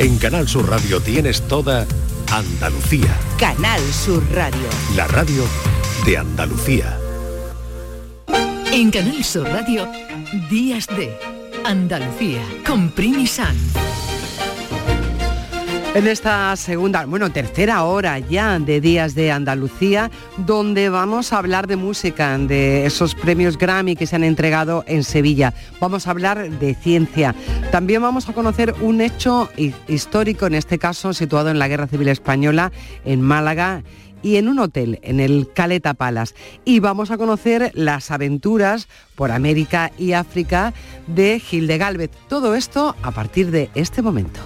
En Canal Sur Radio tienes toda Andalucía. Canal Sur Radio. La radio de Andalucía. En Canal Sur Radio, Días de Andalucía, con Primi San. En esta segunda, bueno, tercera hora ya de Días de Andalucía, donde vamos a hablar de música, de esos premios Grammy que se han entregado en Sevilla. Vamos a hablar de ciencia. También vamos a conocer un hecho histórico, en este caso situado en la Guerra Civil Española, en Málaga y en un hotel, en el Caleta Palace. Y vamos a conocer las aventuras por América y África de Gil de Galvez. Todo esto a partir de este momento.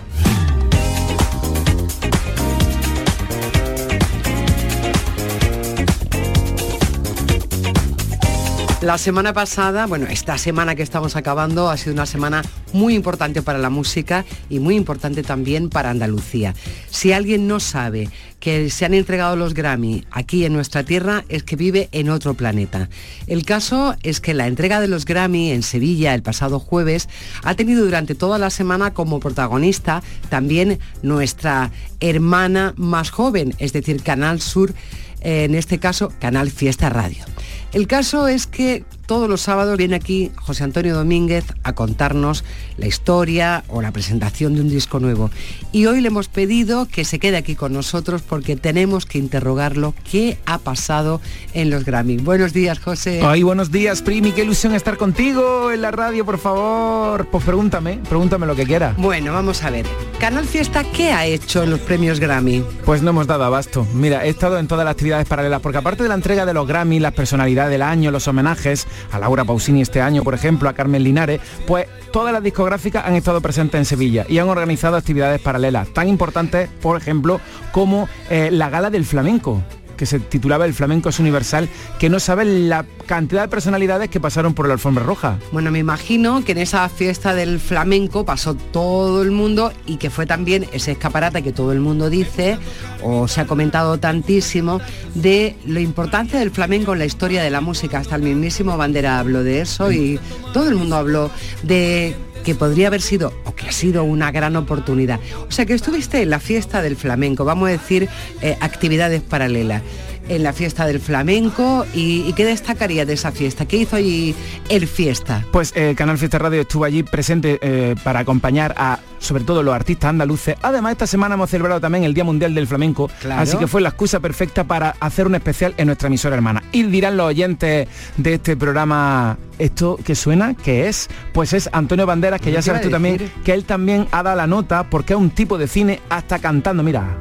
La semana pasada, bueno, esta semana que estamos acabando ha sido una semana muy importante para la música y muy importante también para Andalucía. Si alguien no sabe que se han entregado los Grammy aquí en nuestra tierra, es que vive en otro planeta. El caso es que la entrega de los Grammy en Sevilla el pasado jueves ha tenido durante toda la semana como protagonista también nuestra hermana más joven, es decir, Canal Sur, en este caso Canal Fiesta Radio. El caso es que todos los sábados viene aquí José Antonio Domínguez a contarnos la historia o la presentación de un disco nuevo. Y hoy le hemos pedido que se quede aquí con nosotros porque tenemos que interrogarlo qué ha pasado en los Grammy. Buenos días, José. Ay, buenos días, Primi. Qué ilusión estar contigo en la radio, por favor. Pues pregúntame, pregúntame lo que quiera. Bueno, vamos a ver. Canal Fiesta, ¿qué ha hecho en los premios Grammy? Pues no hemos dado abasto. Mira, he estado en todas las actividades paralelas porque aparte de la entrega de los Grammy, las personalidades del año, los homenajes, a Laura Pausini este año, por ejemplo, a Carmen Linares, pues todas las discográficas han estado presentes en Sevilla y han organizado actividades paralelas, tan importantes, por ejemplo, como eh, la Gala del Flamenco que se titulaba El flamenco es universal, que no sabe la cantidad de personalidades que pasaron por la alfombra roja. Bueno, me imagino que en esa fiesta del flamenco pasó todo el mundo y que fue también ese escaparate que todo el mundo dice, o se ha comentado tantísimo, de la importancia del flamenco en la historia de la música. Hasta el mismísimo Bandera habló de eso y todo el mundo habló de que podría haber sido o que ha sido una gran oportunidad. O sea que estuviste en la fiesta del flamenco, vamos a decir eh, actividades paralelas en la fiesta del flamenco y, qué destacaría de esa fiesta? ¿Qué hizo allí el fiesta? Pues el Canal Fiesta Radio estuvo allí presente eh, para acompañar a sobre todo los artistas andaluces. Además, esta semana hemos celebrado también el Día Mundial del Flamenco, así que fue la excusa perfecta para hacer un especial en nuestra emisora hermana. Y dirán los oyentes de este programa, ¿esto que suena? ¿Qué es? Pues es Antonio Banderas, que ya sabes tú también, que él también ha dado la nota porque es un tipo de cine hasta cantando, mira.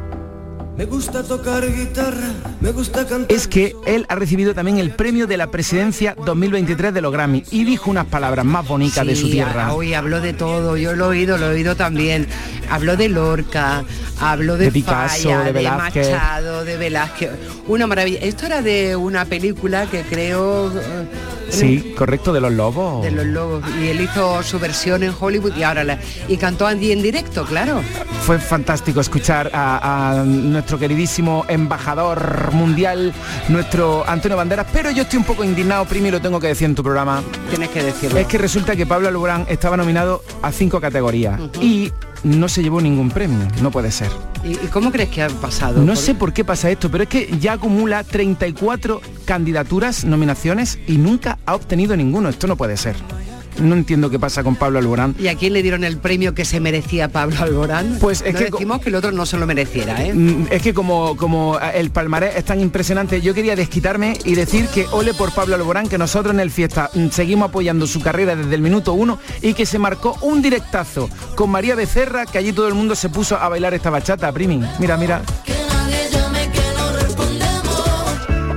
Me gusta tocar guitarra, me gusta cantar. Es que él ha recibido también el premio de la presidencia 2023 de los Grammy y dijo unas palabras más bonitas de su tierra. Hoy habló de todo, yo lo he oído, lo he oído también. Habló de Lorca, habló de, Picasso, de, de, Machado, de Velázquez. Una maravilla. Esto era de una película que creo Sí, correcto, de los lobos. De los lobos. Y él hizo su versión en Hollywood y ahora la... Y cantó Andy en directo, claro. Fue fantástico escuchar a, nuestro queridísimo embajador mundial, nuestro Antonio Banderas, pero yo estoy un poco indignado, primero lo tengo que decir en tu programa. Tienes que decirlo. Es que resulta que Pablo Alborán estaba nominado a cinco categorías y no se llevó ningún premio, no puede ser. ¿Y, cómo crees que ha pasado? No sé por qué pasa esto, pero es que ya acumula 34 candidaturas, nominaciones y nunca ha obtenido ninguno. Esto no puede ser no entiendo qué pasa con Pablo Alborán. ¿Y a quién le dieron el premio que se merecía Pablo Alborán? Pues es que decimos que el otro no se lo mereciera, ¿eh? Mm, es que como, como el palmarés es tan impresionante, yo quería desquitarme y decir que ole por Pablo Alborán, que nosotros en el Fiesta mm, seguimos apoyando su carrera desde el minuto uno y que se marcó un directazo con María Becerra, que allí todo el mundo se puso a bailar esta bachata, Primi. Mira, mira.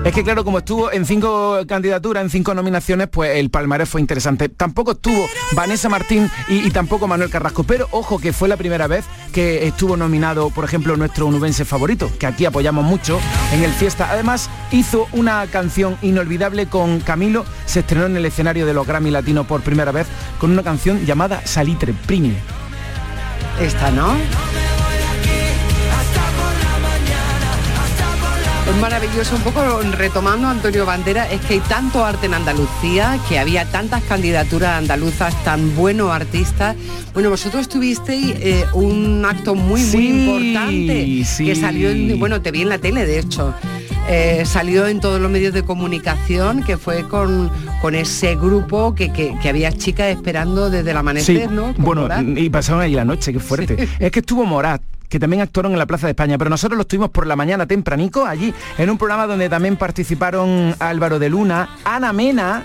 Es que claro, como estuvo en cinco candidaturas, en cinco nominaciones, pues el palmarés fue interesante. Tampoco estuvo Vanessa Martín y, tampoco Manuel Carrasco, pero ojo que fue la primera vez que estuvo nominado, por ejemplo, nuestro unubense favorito, que aquí apoyamos mucho en el Fiesta. Además, hizo una canción inolvidable con Camilo, se estrenó en el escenario de los Grammy Latino por primera vez con una canción llamada Salitre Primi. Esta, ¿no? Es maravilloso, un poco retomando Antonio Bandera, es que hay tanto arte en Andalucía, que había tantas candidaturas andaluzas, tan buenos artistas. Bueno, vosotros tuvisteis eh, un acto muy, muy importante que salió, en, bueno, te vi en la tele, de hecho. Eh, salió en todos los medios de comunicación, que fue con, con ese grupo que, que, había chicas esperando desde el amanecer, ¿no? bueno, y pasaron ahí la noche, qué fuerte. Es que estuvo Morat, que también actuaron en la Plaza de España, pero nosotros los tuvimos por la mañana tempranico allí, en un programa donde también participaron Álvaro de Luna, Ana Mena,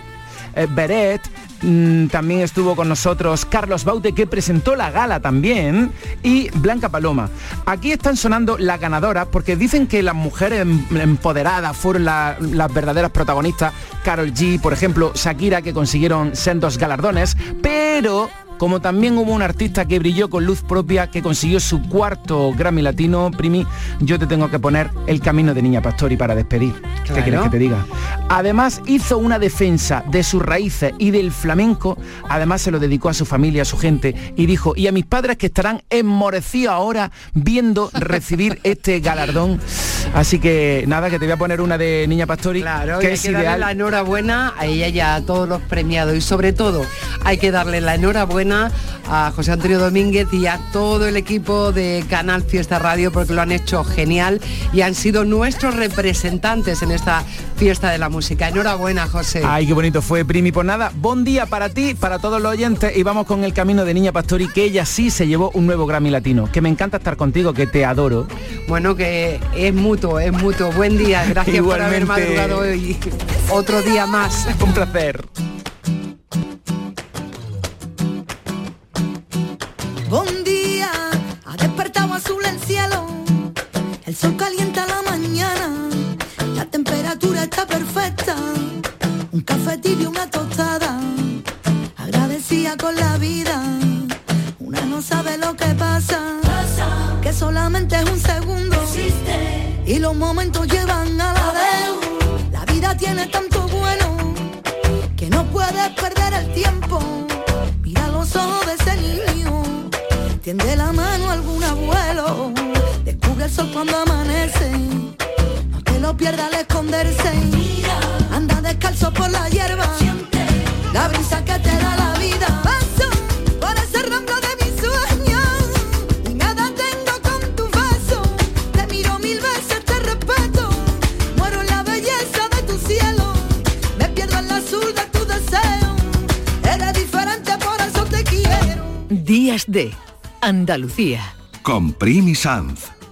eh, Beret, mm, también estuvo con nosotros Carlos Baute, que presentó la gala también, y Blanca Paloma. Aquí están sonando las ganadoras, porque dicen que las mujeres em, empoderadas fueron las verdaderas protagonistas. Carol G, por ejemplo, Shakira, que consiguieron sendos galardones, pero como también hubo un artista que brilló con luz propia, que consiguió su cuarto Grammy Latino, Primi, yo te tengo que poner El Camino de Niña Pastori para despedir. ¿Qué quieres que te diga? Además hizo una defensa de sus raíces y del flamenco, además se lo dedicó a su familia, a su gente, y dijo, y a mis padres que estarán enmorecidos ahora viendo recibir este galardón. Así que nada, que te voy a poner una de Niña Pastori, claro, que es hay que Darle la enhorabuena a ella y a todos los premiados y sobre todo hay que darle la enhorabuena a José Antonio Domínguez y a todo el equipo de Canal Fiesta Radio porque lo han hecho genial y han sido nuestros representantes en esta fiesta de la música. Enhorabuena, José. Ay, qué bonito fue, Primi. Por nada, buen día para ti, para todos los oyentes y vamos con el camino de Niña Pastori, que ella sí se llevó un nuevo Grammy Latino. Que me encanta estar contigo, que te adoro. Bueno, que es mutuo, es mutuo. Buen día, gracias por haber madrugado hoy. Otro día más. un placer. Azul el cielo, el sol calienta la mañana, la temperatura está perfecta, un café tibio, una tostada, agradecida con la vida, una no sabe lo que pasa, que solamente es un segundo, y los momentos llevan a la pierda al esconderse, anda descalzo por la hierba, la brisa que te da la vida, paso por ese ramblo de mis sueños, y nada tengo con tu beso, te miro mil veces, te respeto, muero en la belleza de tu cielo, me pierdo en la azul de tu deseo, eres diferente por eso te quiero. Días de Andalucía. Con Primi Sanz.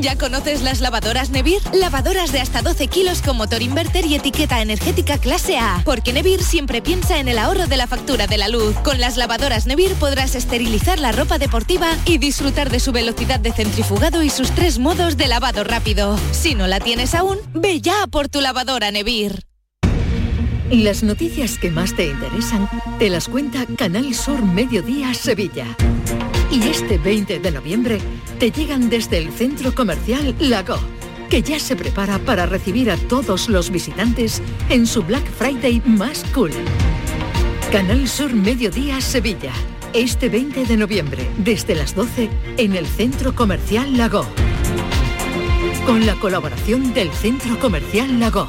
¿Ya conoces las lavadoras Nevir? Lavadoras de hasta 12 kilos con motor inverter y etiqueta energética clase A. Porque Nevir siempre piensa en el ahorro de la factura de la luz. Con las lavadoras Nevir podrás esterilizar la ropa deportiva y disfrutar de su velocidad de centrifugado y sus tres modos de lavado rápido. Si no la tienes aún, ve ya por tu lavadora Nevir. Las noticias que más te interesan te las cuenta Canal Sur Mediodía Sevilla. Y este 20 de noviembre te llegan desde el centro comercial Lago, que ya se prepara para recibir a todos los visitantes en su Black Friday más cool. Canal Sur Mediodía Sevilla. Este 20 de noviembre, desde las 12, en el centro comercial Lago. Con la colaboración del centro comercial Lago.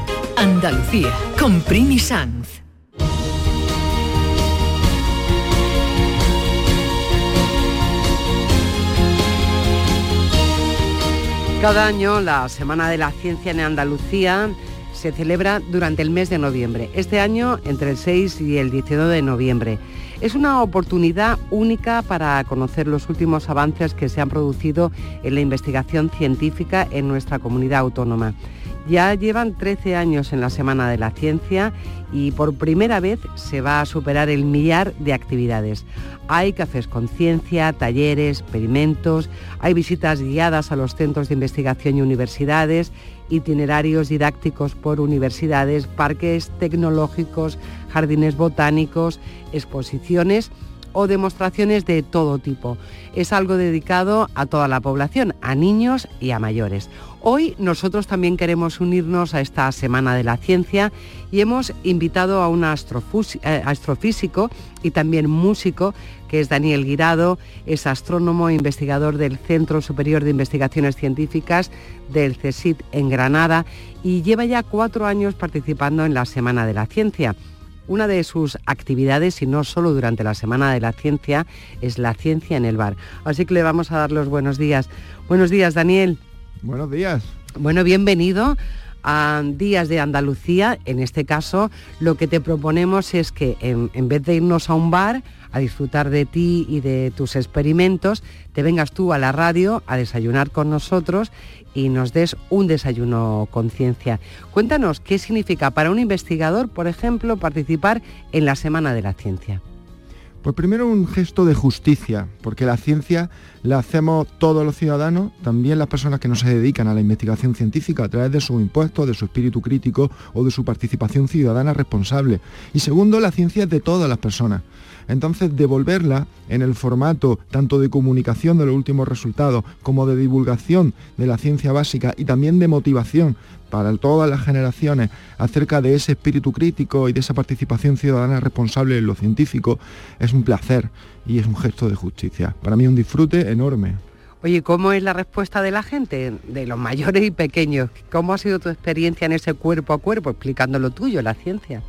Andalucía con Primi Sanz. Cada año la Semana de la Ciencia en Andalucía se celebra durante el mes de noviembre. Este año entre el 6 y el 19 de noviembre. Es una oportunidad única para conocer los últimos avances que se han producido en la investigación científica en nuestra comunidad autónoma. Ya llevan 13 años en la Semana de la Ciencia y por primera vez se va a superar el millar de actividades. Hay cafés con ciencia, talleres, experimentos, hay visitas guiadas a los centros de investigación y universidades, itinerarios didácticos por universidades, parques tecnológicos, jardines botánicos, exposiciones o demostraciones de todo tipo. Es algo dedicado a toda la población, a niños y a mayores. Hoy nosotros también queremos unirnos a esta Semana de la Ciencia y hemos invitado a un eh, astrofísico y también músico, que es Daniel Guirado, es astrónomo e investigador del Centro Superior de Investigaciones Científicas del CSIC en Granada y lleva ya cuatro años participando en la Semana de la Ciencia. Una de sus actividades, y no solo durante la Semana de la Ciencia, es la ciencia en el bar. Así que le vamos a dar los buenos días. Buenos días, Daniel. Buenos días. Bueno, bienvenido a Días de Andalucía. En este caso, lo que te proponemos es que en, en vez de irnos a un bar a disfrutar de ti y de tus experimentos, te vengas tú a la radio a desayunar con nosotros y nos des un desayuno con ciencia. Cuéntanos qué significa para un investigador, por ejemplo, participar en la Semana de la Ciencia. Pues primero un gesto de justicia, porque la ciencia la hacemos todos los ciudadanos, también las personas que no se dedican a la investigación científica a través de sus impuestos, de su espíritu crítico o de su participación ciudadana responsable. Y segundo, la ciencia es de todas las personas. Entonces, devolverla en el formato tanto de comunicación de los últimos resultados como de divulgación de la ciencia básica y también de motivación para todas las generaciones acerca de ese espíritu crítico y de esa participación ciudadana responsable en lo científico es un placer y es un gesto de justicia. Para mí un disfrute enorme. Oye, ¿cómo es la respuesta de la gente, de los mayores y pequeños? ¿Cómo ha sido tu experiencia en ese cuerpo a cuerpo, explicando lo tuyo, la ciencia?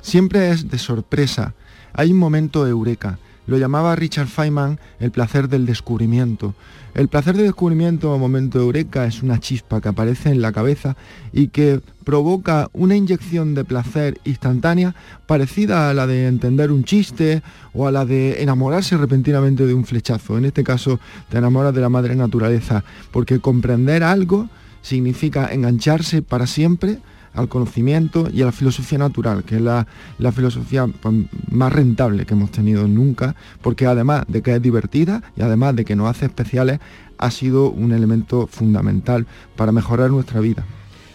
Siempre es de sorpresa. Hay un momento eureka. lo llamaba Richard Feynman el placer del descubrimiento. El placer del descubrimiento o momento eureka es una chispa que aparece en la cabeza y que provoca una inyección de placer instantánea parecida a la de entender un chiste o a la de enamorarse repentinamente de un flechazo. En este caso te enamoras de la madre naturaleza, porque comprender algo significa engancharse para siempre al conocimiento y a la filosofía natural, que es la, filosofía pues, más rentable que hemos tenido nunca, porque además de que es divertida y además de que nos hace especiales, ha sido un elemento fundamental para mejorar nuestra vida.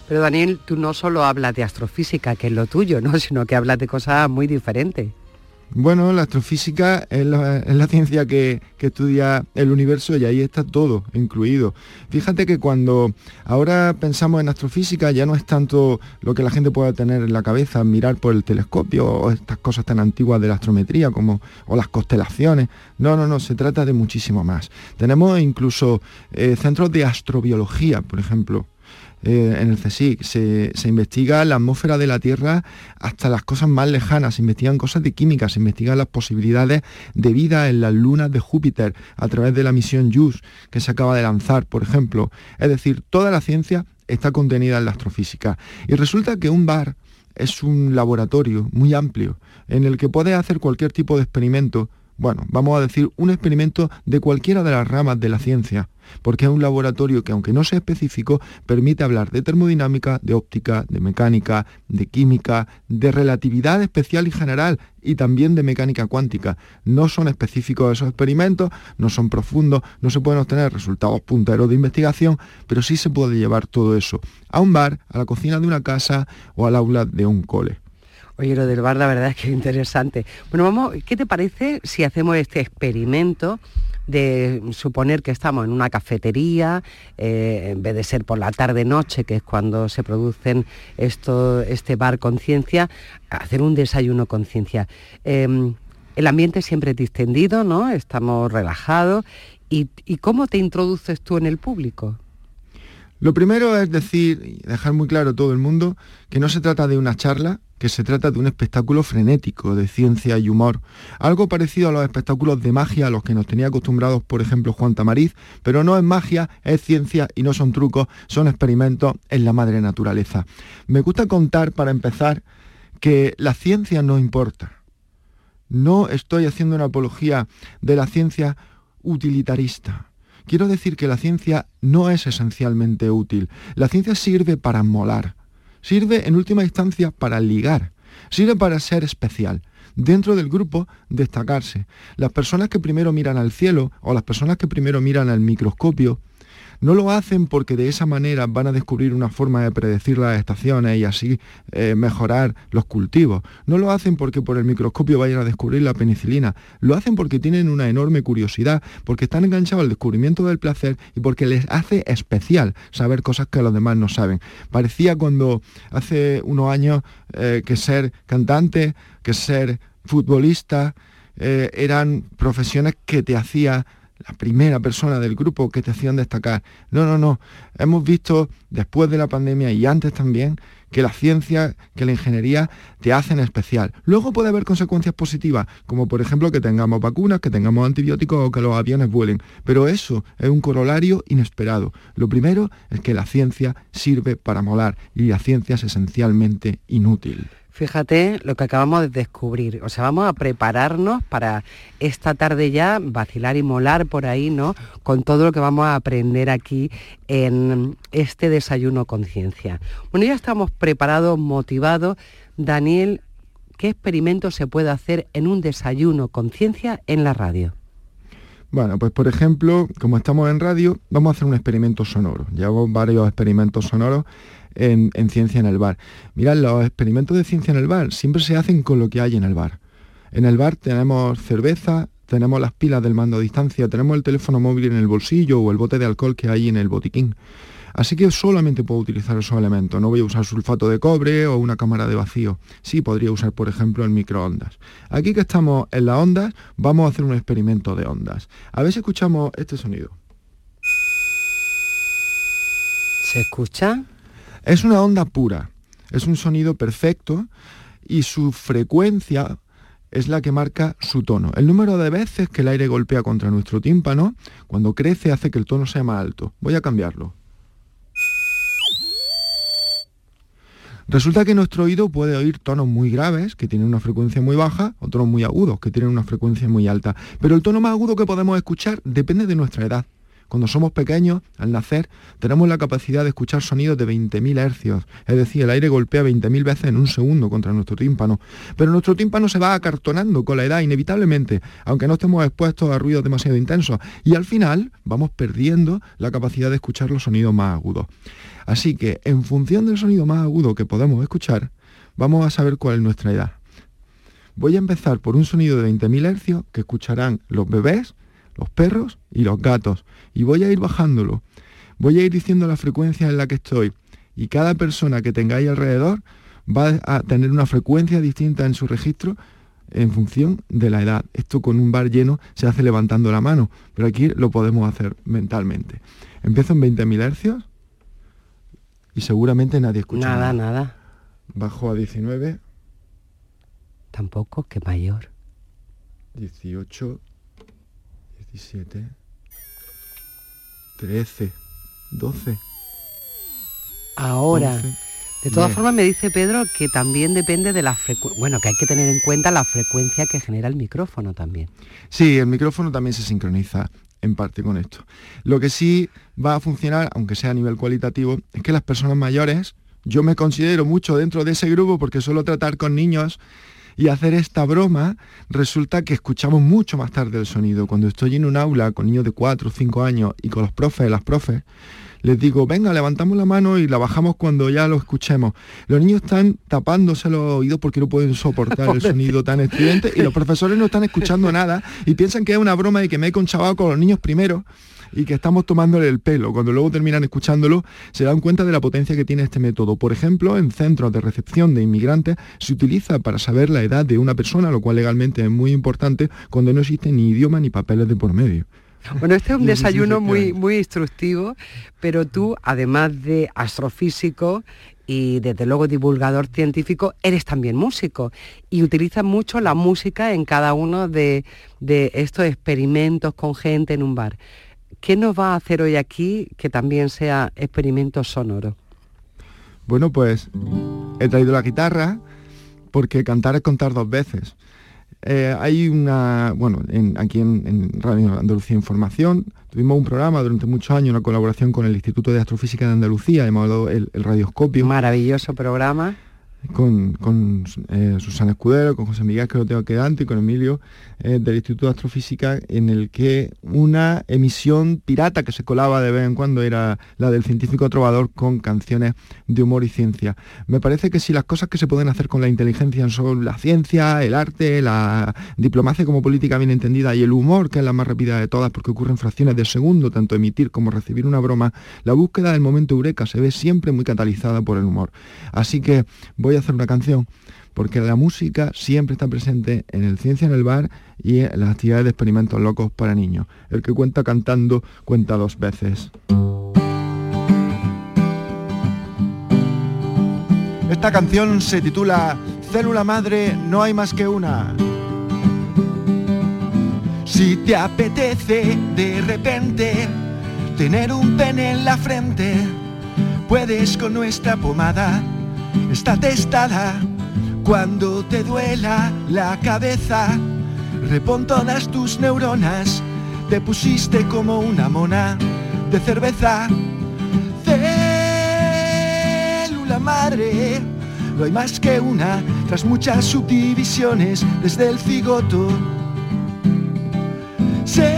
Pero Daniel, tú no solo hablas de astrofísica, que es lo tuyo, ¿no? sino que hablas de cosas muy diferentes. Bueno, la astrofísica es la, ciencia que, estudia el universo y ahí está todo incluido. Fíjate que cuando ahora pensamos en astrofísica ya no es tanto lo que la gente pueda tener en la cabeza, mirar por el telescopio o estas cosas tan antiguas de la astrometría como o las constelaciones. No, no, no, se trata de muchísimo más. Tenemos incluso eh, centros de astrobiología, por ejemplo, eh, en el CSIC. Se, investiga la atmósfera de la Tierra hasta las cosas más lejanas, se investigan cosas de química, se investigan las posibilidades de vida en las lunas de Júpiter a través de la misión JUICE que se acaba de lanzar, por ejemplo. Es decir, toda la ciencia está contenida en la astrofísica. Y resulta que un bar es un laboratorio muy amplio en el que puedes hacer cualquier tipo de experimento bueno, vamos a decir un experimento de cualquiera de las ramas de la ciencia, porque es un laboratorio que aunque no sea específico, permite hablar de termodinámica, de óptica, de mecánica, de química, de relatividad especial y general y también de mecánica cuántica. No son específicos esos experimentos, no son profundos, no se pueden obtener resultados punteros de investigación, pero sí se puede llevar todo eso a un bar, a la cocina de una casa o al aula de un cole. Oye, lo del bar la verdad es que es interesante. Bueno, vamos, ¿qué te parece si hacemos este experimento de suponer que estamos en una cafetería, eh, en vez de ser por la tarde-noche, que es cuando se producen esto, este bar conciencia, hacer un desayuno conciencia. Em, el ambiente siempre es distendido, ¿no? Estamos relajados. ¿Y, ¿Y cómo te introduces tú en el público? Lo primero es decir, y dejar muy claro a todo el mundo, que no se trata de una charla, que se trata de un espectáculo frenético de ciencia y humor, algo parecido a los espectáculos de magia a los que nos tenía acostumbrados, por ejemplo, Juan Tamariz, pero no es magia, es ciencia y no son trucos, son experimentos en la madre naturaleza. Me gusta contar, para empezar, que la ciencia no importa. No estoy haciendo una apología de la ciencia utilitarista. Quiero decir que la ciencia no es esencialmente útil. La ciencia sirve para molar, Sirve en última instancia para ligar, sirve para ser especial. Dentro del grupo, destacarse. Las personas que primero miran al cielo o las personas que primero miran al microscopio no lo hacen porque de esa manera van a descubrir una forma de predecir las estaciones y así eh, mejorar los cultivos. No lo hacen porque por el microscopio vayan a descubrir la penicilina. Lo hacen porque tienen una enorme curiosidad, porque están enganchados al descubrimiento del placer y porque les hace especial saber cosas que los demás no saben. Parecía cuando hace unos años eh, que ser cantante, que ser futbolista, eh, eran profesiones que te hacía la primera persona del grupo que te hacían destacar. No, no, no. Hemos visto después de la pandemia y antes también que la ciencia, que la ingeniería te hacen especial. Luego puede haber consecuencias positivas, como por ejemplo que tengamos vacunas, que tengamos antibióticos o que los aviones vuelen. Pero eso es un corolario inesperado. Lo primero es que la ciencia sirve para molar y la ciencia es esencialmente inútil. Fíjate lo que acabamos de descubrir. O sea, vamos a prepararnos para esta tarde ya vacilar y molar por ahí, ¿no? Con todo lo que vamos a aprender aquí en este desayuno conciencia. Bueno, ya estamos preparados, motivados. Daniel, ¿qué experimento se puede hacer en un desayuno conciencia en la radio? Bueno, pues por ejemplo, como estamos en radio, vamos a hacer un experimento sonoro. Llevamos varios experimentos sonoros en, ciencia en el bar. Mirad, los experimentos de ciencia en el bar siempre se hacen con lo que hay en el bar. En el bar tenemos cerveza, tenemos las pilas del mando a distancia, tenemos el teléfono móvil en el bolsillo o el bote de alcohol que hay en el botiquín. Así que solamente puedo utilizar esos elementos. No voy a usar sulfato de cobre o una cámara de vacío. Sí podría usar, por ejemplo, el microondas. Aquí que estamos en las ondas, vamos a hacer un experimento de ondas. A ver si escuchamos este sonido. ¿Se escucha? Es una onda pura, es un sonido perfecto y su frecuencia es la que marca su tono. El número de veces que el aire golpea contra nuestro tímpano, cuando crece hace que el tono sea más alto. Voy a cambiarlo. Resulta que nuestro oído puede oír tonos muy graves, que tienen una frecuencia muy baja, o tonos muy agudos, que tienen una frecuencia muy alta. Pero el tono más agudo que podemos escuchar depende de nuestra edad. Cuando somos pequeños, al nacer, tenemos la capacidad de escuchar sonidos de 20.000 hercios, es decir, el aire golpea 20.000 veces en un segundo contra nuestro tímpano. Pero nuestro tímpano se va acartonando con la edad inevitablemente, aunque no estemos expuestos a ruidos demasiado intensos, y al final vamos perdiendo la capacidad de escuchar los sonidos más agudos. Así que, en función del sonido más agudo que podemos escuchar, vamos a saber cuál es nuestra edad. Voy a empezar por un sonido de 20.000 hercios que escucharán los bebés, los perros y los gatos. Y voy a ir bajándolo. Voy a ir diciendo la frecuencia en la que estoy. Y cada persona que tengáis alrededor va a tener una frecuencia distinta en su registro en función de la edad. Esto con un bar lleno se hace levantando la mano, pero aquí lo podemos hacer mentalmente. Empiezo en 20.000 hercios y seguramente nadie escucha. Nada, nada. Bajo a 19. Tampoco, que mayor. 18, 17, 13, 12. Ahora, 11, de todas 10. formas me dice Pedro que también depende de la frecuencia, bueno, que hay que tener en cuenta la frecuencia que genera el micrófono también. Sí, el micrófono también se sincroniza en parte con esto. Lo que sí va a funcionar, aunque sea a nivel cualitativo, es que las personas mayores, yo me considero mucho dentro de ese grupo porque suelo tratar con niños y hacer esta broma, resulta que escuchamos mucho más tarde el sonido. Cuando estoy en un aula con niños de 4 o 5 años y con los profes, las profes, les digo, venga, levantamos la mano y la bajamos cuando ya lo escuchemos. Los niños están tapándose los oídos porque no pueden soportar el sonido tan estridente y los profesores no están escuchando nada y piensan que es una broma y que me he conchavado con los niños primero y que estamos tomándole el pelo. Cuando luego terminan escuchándolo, se dan cuenta de la potencia que tiene este método. Por ejemplo, en centros de recepción de inmigrantes se utiliza para saber la edad de una persona, lo cual legalmente es muy importante cuando no existe ni idioma ni papeles de por medio. Bueno, este es un desayuno muy, muy instructivo, pero tú, además de astrofísico y desde luego divulgador científico, eres también músico y utilizas mucho la música en cada uno de, de estos experimentos con gente en un bar. ¿Qué nos va a hacer hoy aquí que también sea experimento sonoro? Bueno, pues he traído la guitarra porque cantar es contar dos veces. Eh, hay una, bueno, en- aquí en, en Radio Andalucía Información tuvimos un programa durante muchos años, una colaboración con el Instituto de Astrofísica de Andalucía, llamado el, el Radioscopio. Maravilloso programa. Con, con, eh, Susana Escudero, con José Miguel que lo tengo quedante y con Emilio eh, del Instituto de Astrofísica, en el que una emisión pirata que se colaba de vez en cuando era la del científico trovador con canciones de humor y ciencia. Me parece que si las cosas que se pueden hacer con la inteligencia son la ciencia, el arte, la diplomacia como política bien entendida y el humor, que es la más rápida de todas porque ocurre en fracciones de segundo, tanto emitir como recibir una broma, la búsqueda del momento eureka se ve siempre muy catalizada por el humor. Así que voy a hacer una canción porque la música siempre está presente en el Ciencia en el Bar y en las actividades de experimentos locos para niños. El que cuenta cantando cuenta dos veces. Esta canción se titula Célula Madre, no hay más que una. Si te apetece de repente tener un pene en la frente, puedes con nuestra pomada. Está testada cuando te duela la cabeza. Repon todas tus neuronas, te pusiste como una mona de cerveza. Célula madre, no hay más que una, tras muchas subdivisiones desde el cigoto. Se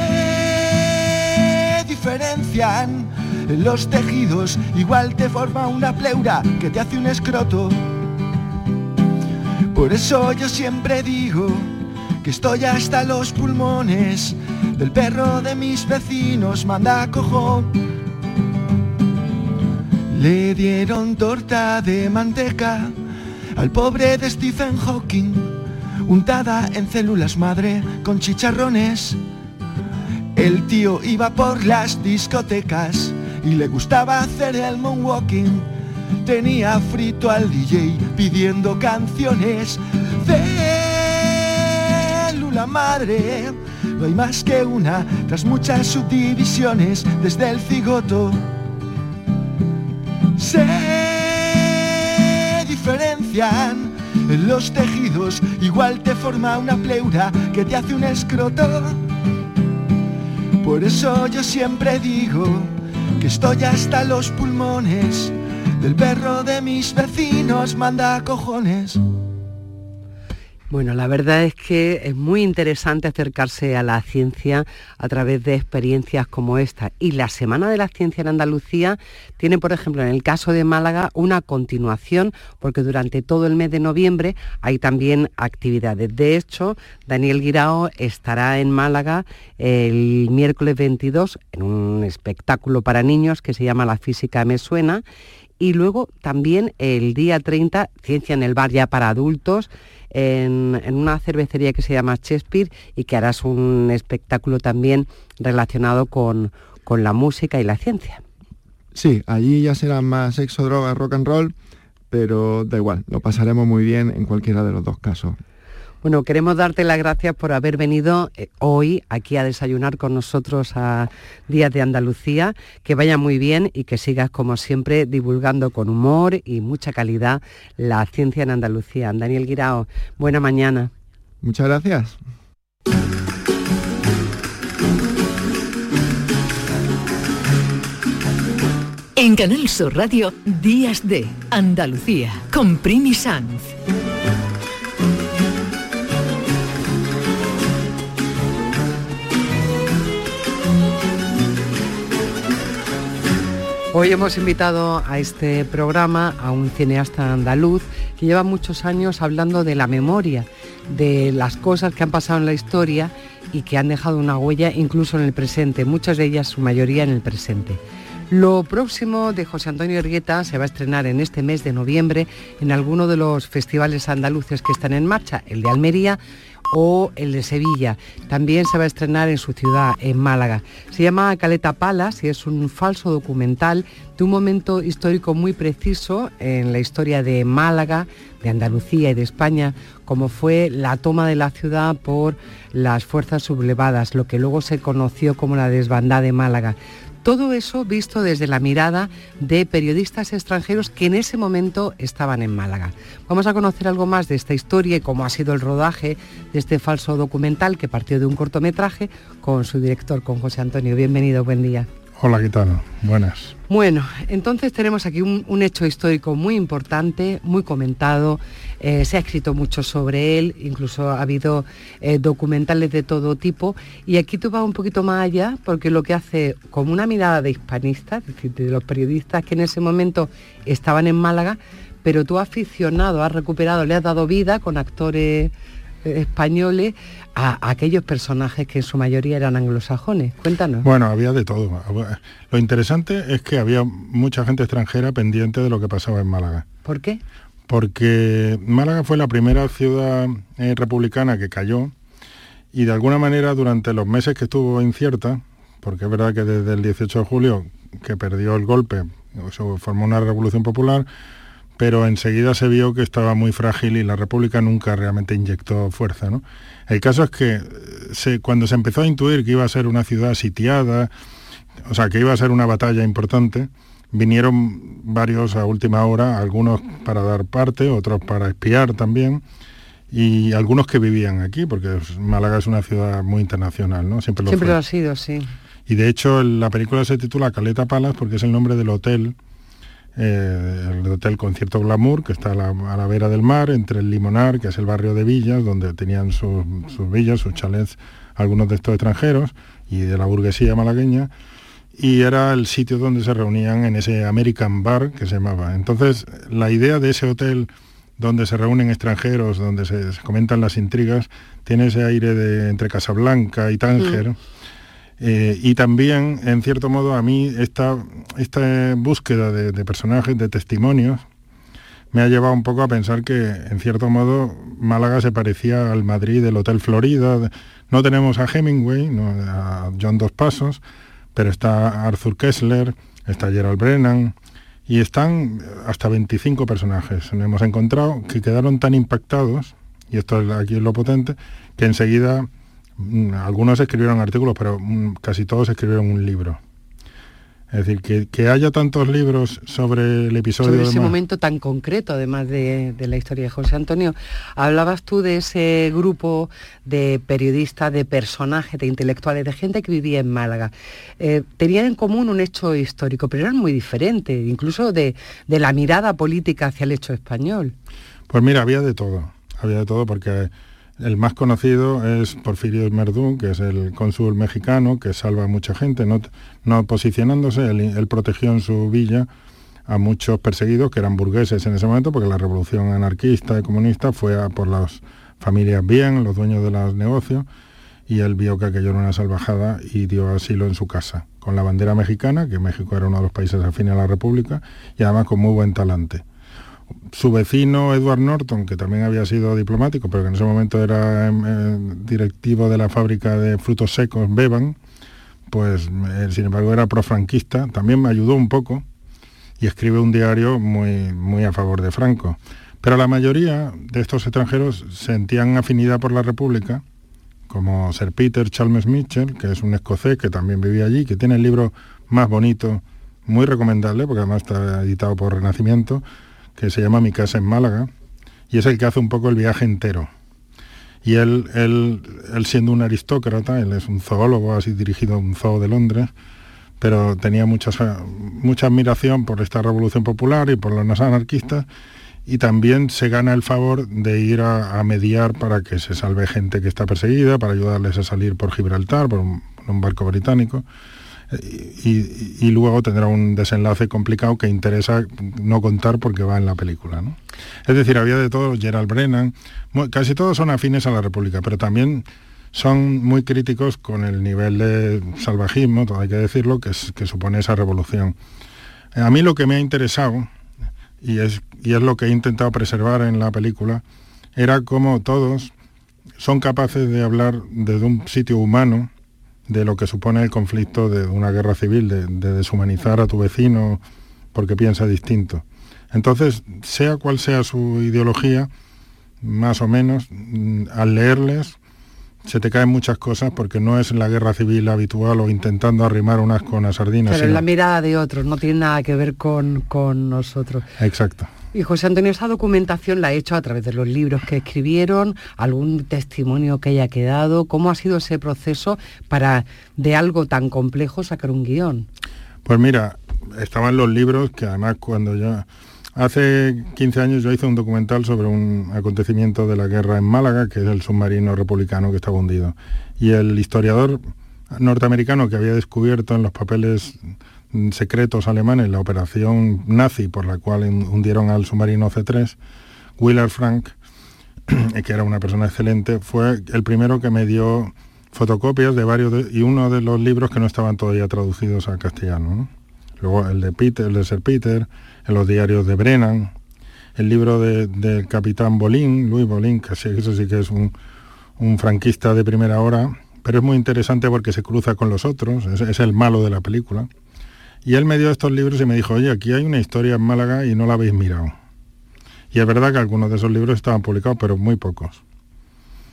diferencian los tejidos, igual te forma una pleura que te hace un escroto. Por eso yo siempre digo que estoy hasta los pulmones del perro de mis vecinos, manda cojo. Le dieron torta de manteca al pobre de Stephen Hawking, untada en células madre con chicharrones. El tío iba por las discotecas y le gustaba hacer el moonwalking. Tenía frito al DJ pidiendo canciones. célula madre. No hay más que una, tras muchas subdivisiones desde el cigoto. Se diferencian en los tejidos, igual te forma una pleura que te hace un escroto. Por eso yo siempre digo que estoy hasta los pulmones del perro de mis vecinos, manda cojones. Bueno, la verdad es que es muy interesante acercarse a la ciencia a través de experiencias como esta. Y la Semana de la Ciencia en Andalucía tiene, por ejemplo, en el caso de Málaga, una continuación, porque durante todo el mes de noviembre hay también actividades. De hecho, Daniel Guirao estará en Málaga el miércoles 22 en un espectáculo para niños que se llama La Física Me Suena. Y luego también el día 30, Ciencia en el Bar ya para adultos en, una cervecería que se llama Shakespeare y que harás un espectáculo también relacionado con, con la música y la ciencia. Sí, allí ya será más sexo, droga, rock and roll, pero da igual, lo pasaremos muy bien en cualquiera de los dos casos. Bueno, queremos darte las gracias por haber venido eh, hoy aquí a desayunar con nosotros a Días de Andalucía. Que vaya muy bien y que sigas, como siempre, divulgando con humor y mucha calidad la ciencia en Andalucía. Daniel Guirao, buena mañana. Muchas gracias. En Canal Sur Radio, Días de Andalucía, con Primi Sanz. Hoy hemos invitado a este programa a un cineasta andaluz que lleva muchos años hablando de la memoria, de las cosas que han pasado en la historia y que han dejado una huella incluso en el presente, muchas de ellas, su mayoría en el presente. Lo próximo de José Antonio Ergueta se va a estrenar en este mes de noviembre en alguno de los festivales andaluces que están en marcha, el de Almería o el de Sevilla. También se va a estrenar en su ciudad, en Málaga. Se llama Caleta Palas y es un falso documental de un momento histórico muy preciso en la historia de Málaga, de Andalucía y de España, como fue la toma de la ciudad por las fuerzas sublevadas, lo que luego se conoció como la desbandada de Málaga. Todo eso visto desde la mirada de periodistas extranjeros que en ese momento estaban en Málaga. Vamos a conocer algo más de esta historia y cómo ha sido el rodaje de este falso documental que partió de un cortometraje con su director, con José Antonio. Bienvenido, buen día. Hola, ¿qué tal? Buenas. Bueno, entonces tenemos aquí un, hecho histórico muy importante, muy comentado, eh, se ha escrito mucho sobre él, incluso ha habido eh, documentales de todo tipo, y aquí tú vas un poquito más allá, porque lo que hace como una mirada de hispanistas, es decir, de los periodistas que en ese momento estaban en Málaga, pero tú aficionado, has recuperado, le has dado vida con actores españoles a, aquellos personajes que en su mayoría eran anglosajones. Cuéntanos. Bueno, había de todo. Lo interesante es que había mucha gente extranjera pendiente de lo que pasaba en Málaga. ¿Por qué? Porque Málaga fue la primera ciudad eh, republicana que cayó y de alguna manera durante los meses que estuvo incierta, porque es verdad que desde el 18 de julio que perdió el golpe, se formó una revolución popular, pero enseguida se vio que estaba muy frágil y la República nunca realmente inyectó fuerza. ¿no? El caso es que se, cuando se empezó a intuir que iba a ser una ciudad sitiada, o sea, que iba a ser una batalla importante, vinieron varios a última hora, algunos para dar parte, otros para espiar también, y algunos que vivían aquí, porque Málaga es una ciudad muy internacional, ¿no? Siempre lo, Siempre lo ha sido, sí. Y de hecho la película se titula Caleta Palas porque es el nombre del hotel eh, el hotel con cierto glamour, que está a la, vera del mar, entre el Limonar, que es el barrio de villas, donde tenían sus, villas, sus chalets, algunos de estos extranjeros, y de la burguesía malagueña, y era el sitio donde se reunían en ese American Bar que se llamaba. Entonces, la idea de ese hotel donde se reúnen extranjeros, donde se, comentan las intrigas, tiene ese aire de entre Casablanca y Tánger. Mm. Eh, y también, en cierto modo, a mí esta, esta búsqueda de, personajes, de testimonios, me ha llevado un poco a pensar que, en cierto modo, Málaga se parecía al Madrid del Hotel Florida. No tenemos a Hemingway, a John Dos Pasos, pero está Arthur Kessler, está Gerald Brennan, y están hasta 25 personajes. Hemos encontrado que quedaron tan impactados y esto es aquí es lo potente, que enseguida algunos escribieron artículos, pero mm, casi todos escribieron un libro. Es decir, que, que haya tantos libros sobre el episodio sobre de ese momento tan concreto, además de, de la historia de José Antonio. Hablabas tú de ese grupo de periodistas, de personajes, de intelectuales, de gente que vivía en Málaga. Eh, tenían en común un hecho histórico, pero eran muy diferentes, incluso de, de la mirada política hacia el hecho español. Pues mira, había de todo, había de todo porque el más conocido es Porfirio Merdú, que es el cónsul mexicano que salva a mucha gente, no, no posicionándose, él, él protegió en su villa a muchos perseguidos que eran burgueses en ese momento, porque la revolución anarquista y comunista fue a por las familias bien, los dueños de los negocios, y él vio que aquello era una salvajada y dio asilo en su casa, con la bandera mexicana, que México era uno de los países afines a la República, y además con muy buen talante su vecino Edward Norton, que también había sido diplomático, pero que en ese momento era em, eh, directivo de la fábrica de frutos secos Beban, pues eh, sin embargo era profranquista, también me ayudó un poco y escribe un diario muy, muy a favor de Franco. Pero la mayoría de estos extranjeros sentían afinidad por la República, como Sir Peter Chalmers Mitchell, que es un escocés que también vivía allí, que tiene el libro más bonito, muy recomendable, porque además está editado por Renacimiento, que se llama Mi casa en Málaga, y es el que hace un poco el viaje entero. Y él, él, él siendo un aristócrata, él es un zoólogo, así dirigido a un zoo de Londres, pero tenía mucha, mucha admiración por esta revolución popular y por los anarquistas, y también se gana el favor de ir a, mediar para que se salve gente que está perseguida, para ayudarles a salir por Gibraltar, por un barco británico y, luego tendrá un desenlace complicado que interesa no contar porque va en la película. ¿no? Es decir, había de todo, Gerald Brennan, casi todos son afines a la República, pero también son muy críticos con el nivel de salvajismo, todo hay que decirlo, que, que supone esa revolución. A mí lo que me ha interesado, y es, y es lo que he intentado preservar en la película, era cómo todos son capaces de hablar desde un sitio humano, de lo que supone el conflicto de una guerra civil, de, de, deshumanizar a tu vecino porque piensa distinto. Entonces, sea cual sea su ideología, más o menos, al leerles se te caen muchas cosas porque no es la guerra civil habitual o intentando arrimar unas con las sardinas. Pero sino... es la mirada de otros, no tiene nada que ver con, con nosotros. Exacto. Y José Antonio, esa documentación la ha hecho a través de los libros que escribieron, algún testimonio que haya quedado. ¿Cómo ha sido ese proceso para de algo tan complejo sacar un guion? Pues mira, estaban los libros que además cuando yo... Hace 15 años yo hice un documental sobre un acontecimiento de la guerra en Málaga, que es el submarino republicano que estaba hundido. Y el historiador norteamericano que había descubierto en los papeles secretos alemanes la operación nazi por la cual hundieron al submarino C3, Willard Frank, que era una persona excelente, fue el primero que me dio fotocopias de varios de, y uno de los libros que no estaban todavía traducidos al castellano. ¿no? Luego el de Peter, el de Sir Peter, en los diarios de Brennan, el libro del de capitán Bolín, Luis Bolín, que eso sí que es un, franquista de primera hora, pero es muy interesante porque se cruza con los otros, es el malo de la película. Y él me dio estos libros y me dijo, oye, aquí hay una historia en Málaga y no la habéis mirado. Y es verdad que algunos de esos libros estaban publicados, pero muy pocos.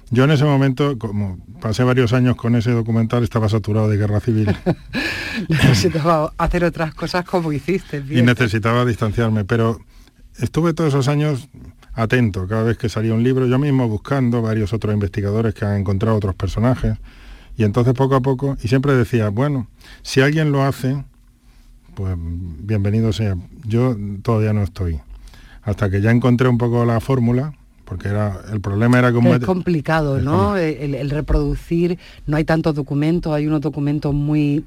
Yo en ese momento, como pasé varios años con ese documental, estaba saturado de guerra civil. necesitaba hacer otras cosas como hiciste. Bien. Y necesitaba distanciarme, pero estuve todos esos años atento, cada vez que salía un libro, yo mismo buscando varios otros investigadores que han encontrado otros personajes. Y entonces poco a poco, y siempre decía, bueno, si alguien lo hace, pues bienvenido sea. Yo todavía no estoy. Hasta que ya encontré un poco la fórmula, porque era el problema era como... Es complicado, ¿no? El, el, reproducir, no hay tantos documentos, hay unos documentos muy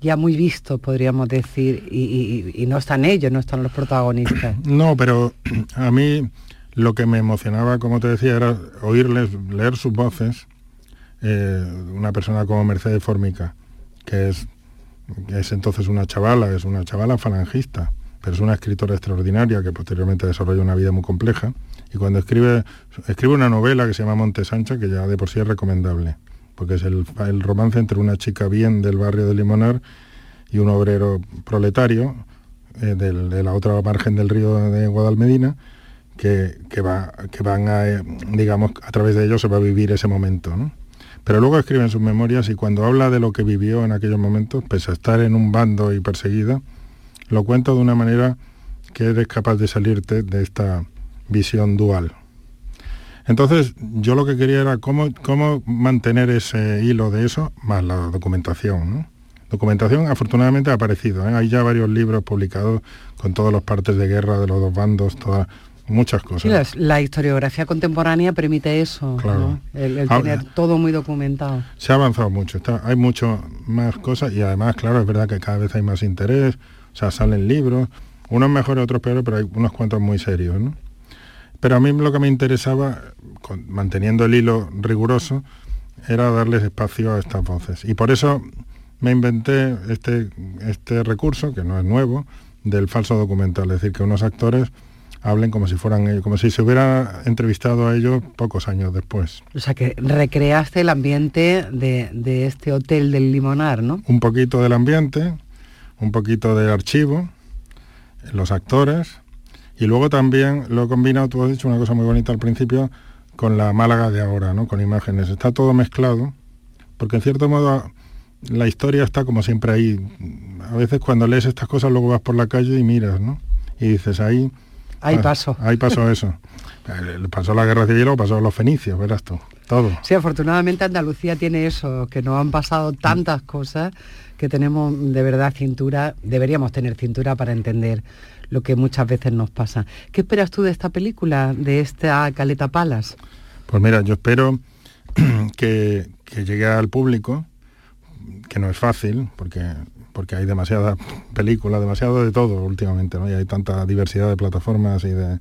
ya muy vistos, podríamos decir, y, y, y no están ellos, no están los protagonistas. No, pero a mí lo que me emocionaba, como te decía, era oírles, leer sus voces, eh, una persona como Mercedes Formica, que es es entonces una chavala, es una chavala falangista, pero es una escritora extraordinaria que posteriormente desarrolla una vida muy compleja. Y cuando escribe, escribe una novela que se llama Montesancha, que ya de por sí es recomendable, porque es el, el romance entre una chica bien del barrio de Limonar y un obrero proletario eh, del, de la otra margen del río de Guadalmedina, que, que, va, que van a, eh, digamos, a través de ellos se va a vivir ese momento. Pero luego escribe en sus memorias y cuando habla de lo que vivió en aquellos momentos, pese a estar en un bando y perseguida, lo cuenta de una manera que eres capaz de salirte de esta visión dual. Entonces, yo lo que quería era cómo, cómo mantener ese hilo de eso, más la documentación. Documentación afortunadamente ha aparecido. ¿eh? Hay ya varios libros publicados con todos los partes de guerra de los dos bandos, todas muchas cosas. La, la, historiografía contemporánea permite eso, Claro. ¿no? el, el Ah, tener todo muy documentado. Se ha avanzado mucho, está- hay mucho más cosas y además, claro, es verdad que cada vez hay más interés, o sea, salen libros, unos mejores, otros peores, pero hay unos cuantos muy serios, ¿no? Pero a mí lo que me interesaba, con- manteniendo el hilo riguroso, era darles espacio a estas voces. Y por eso me inventé este, este recurso, que no es nuevo, del falso documental, es decir, que unos actores hablen como si fueran ellos, como si se hubiera entrevistado a ellos pocos años después. O sea, que recreaste el ambiente de, de este hotel del Limonar, ¿no? un poquito del ambiente, un poquito de archivo, los actores, y luego también lo he combinado, tú has dicho una cosa muy bonita al principio, con la Málaga de ahora, ¿no? con imágenes. Está todo mezclado, porque en cierto modo la historia está como siempre ahí. A veces cuando lees estas cosas luego vas por la calle y miras, ¿no? Y dices, ahí... Ahí ah, pasó. Ahí pasó eso. Eh, Pasó la guerra civil, luego pasó los fenicios, verás tú, todo. Sí, afortunadamente Andalucía tiene eso, que nos han pasado tantas cosas que tenemos de verdad cintura, deberíamos tener cintura para entender lo que muchas veces nos pasa. ¿Qué esperas tú de esta película, de esta Caleta Palas? Pues mira, yo espero que, que llegue al público, que no es fácil, porque, porque hay demasiadas películas, demasiado de todo últimamente, ¿no? Y hay tanta diversidad de plataformas y de...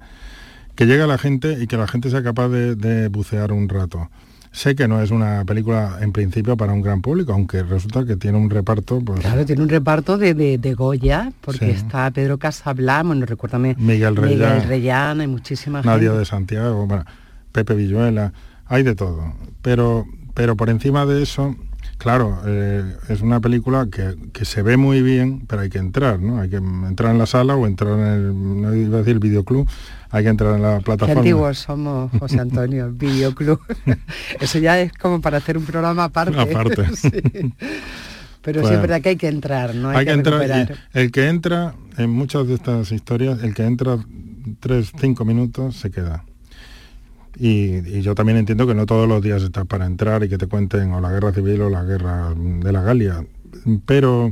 Que llegue a la gente y que la gente sea capaz de, de bucear un rato. Sé que no es una película en principio para un gran público, aunque resulta que tiene un reparto, pues, Claro, tiene un reparto de, de, de Goya, porque Sí. está Pedro Casablanca, bueno, recuérdame, Miguel Reyán. Miguel Reyán, hay muchísima Nadia gente. de Santiago, bueno, Pepe Villuela, hay de todo. Pero, pero por encima de eso, claro, eh, es una película que, que se ve muy bien, pero hay que entrar, ¿no? Hay que entrar en la sala o entrar en el, no iba a decir videoclub, hay que entrar en la Qué plataforma. antiguos somos, José Antonio, Videoclub. Eso ya es como para hacer un programa aparte. Aparte. Sí. Pero sí Bueno. es verdad que hay que entrar, ¿no? Hay, hay que entrar el que entra en muchas de estas historias el que entra tres cinco minutos se queda y, yo también entiendo que no todos los días estás para entrar y que te cuenten o la guerra civil o la guerra de la Galia pero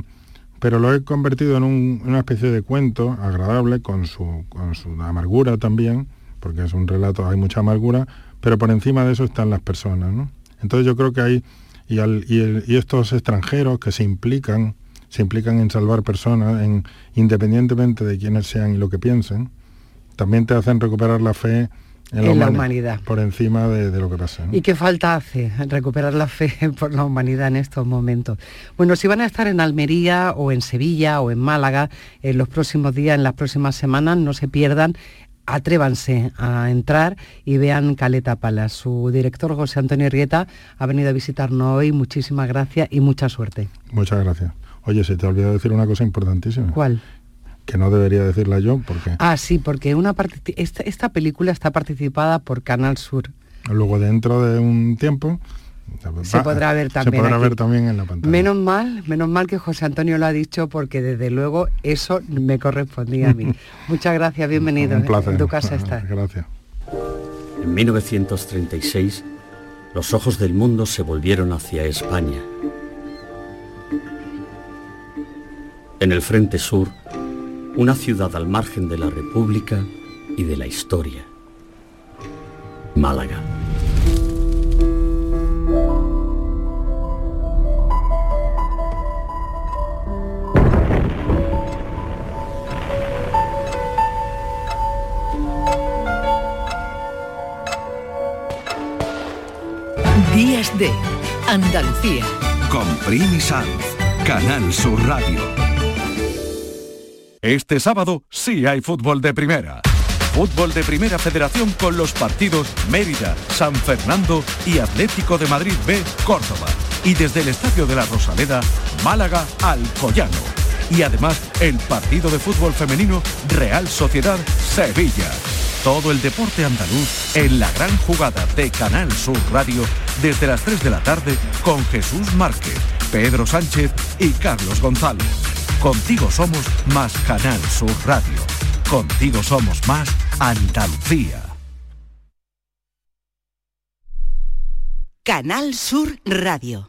pero lo he convertido en un- una especie de cuento agradable con su, con su amargura también porque es un relato hay mucha amargura pero por encima de eso están las personas ¿no? entonces yo creo que hay y, al- y el- y estos extranjeros que se implican se implican en salvar personas, en, independientemente de quiénes sean y lo que piensen, también te hacen recuperar la fe en, En la humani- humanidad. por encima de, de lo que pasa. ¿no? ¿Y qué falta hace recuperar la fe por la humanidad en estos momentos? Bueno, si van a estar en Almería o en Sevilla o en Málaga en los próximos días, en las próximas semanas, no se pierdan, atrévanse a entrar y vean Caleta Palas. Su director, José Antonio Rieta, ha venido a visitarnos hoy. Muchísimas gracias y mucha suerte. Muchas gracias. Oye, se te ha olvidado decir una cosa importantísima. ¿Cuál? Que no debería decirla yo porque Ah, sí, porque una partici- esta, esta película está participada por Canal Sur. luego dentro de un tiempo Se podrá ver también Se podrá aquí. ver también en la pantalla. Menos mal, menos mal que José Antonio lo ha dicho porque desde luego eso me correspondía a mí. Muchas gracias, bienvenido. Un placer. En tu casa está. Gracias. En 1936, los ojos del mundo se volvieron hacia España. En el Frente Sur, una ciudad al margen de la República y de la historia. Málaga. Días de Andalucía. Con Primi Sanz, Canal Sur Radio. Este sábado sí hay fútbol de primera. Fútbol de Primera Federación con los partidos Mérida, San Fernando y Atlético de Madrid B, Córdoba. Y desde el Estadio de la Rosaleda, Málaga, Alcoyano. Y además el partido de fútbol femenino Real Sociedad Sevilla. todo el deporte andaluz en la gran jugada de Canal Sur Radio desde las 3 de la tarde con Jesús Márquez, Pedro Sánchez y Carlos González. Contigo somos más Canal Sur Radio. Contigo somos más Andalucía. Canal Sur Radio.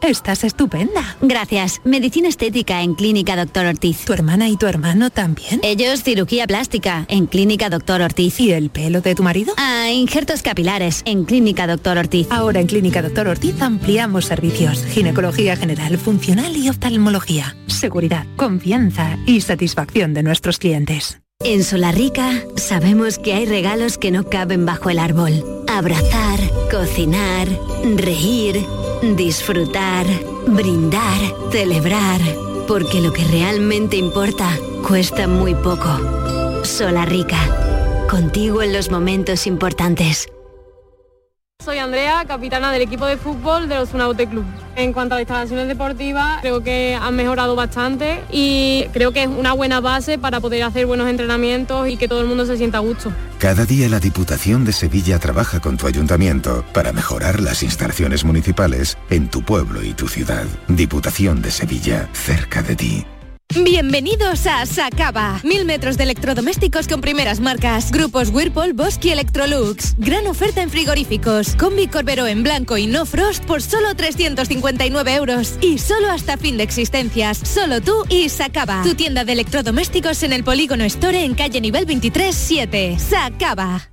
Estás estupenda. Gracias. Medicina estética en Clínica Doctor Ortiz. ¿Tu hermana y tu hermano también? Ellos cirugía plástica en Clínica Doctor Ortiz. ¿Y el pelo de tu marido? Ah, injertos capilares en Clínica Doctor Ortiz. Ahora en Clínica Doctor Ortiz ampliamos servicios. Ginecología general, funcional y oftalmología. Seguridad, confianza y satisfacción de nuestros clientes. En Solarrica sabemos que hay regalos que no caben bajo el árbol. Abrazar, cocinar, reír, disfrutar, brindar, celebrar. Porque lo que realmente importa cuesta muy poco. Solarrica. Contigo en los momentos importantes. Soy Andrea, capitana del equipo de fútbol de los Unaute Club. En cuanto a las instalaciones deportivas, creo que han mejorado bastante y creo que es una buena base para poder hacer buenos entrenamientos y que todo el mundo se sienta a gusto. Cada día la Diputación de Sevilla trabaja con tu ayuntamiento para mejorar las instalaciones municipales en tu pueblo y tu ciudad. Diputación de Sevilla, cerca de ti. Bienvenidos a Sacaba. Mil metros de electrodomésticos con primeras marcas. Grupos Whirlpool, Bosch y Electrolux. Gran oferta en frigoríficos. Combi Corbero en blanco y no frost por solo 359 euros. Y solo hasta fin de existencias. Solo tú y Sacaba. Tu tienda de electrodomésticos en el Polígono Store en calle nivel 23 7. Sacaba.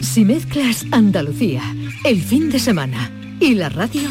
Si mezclas Andalucía, el fin de semana y la radio,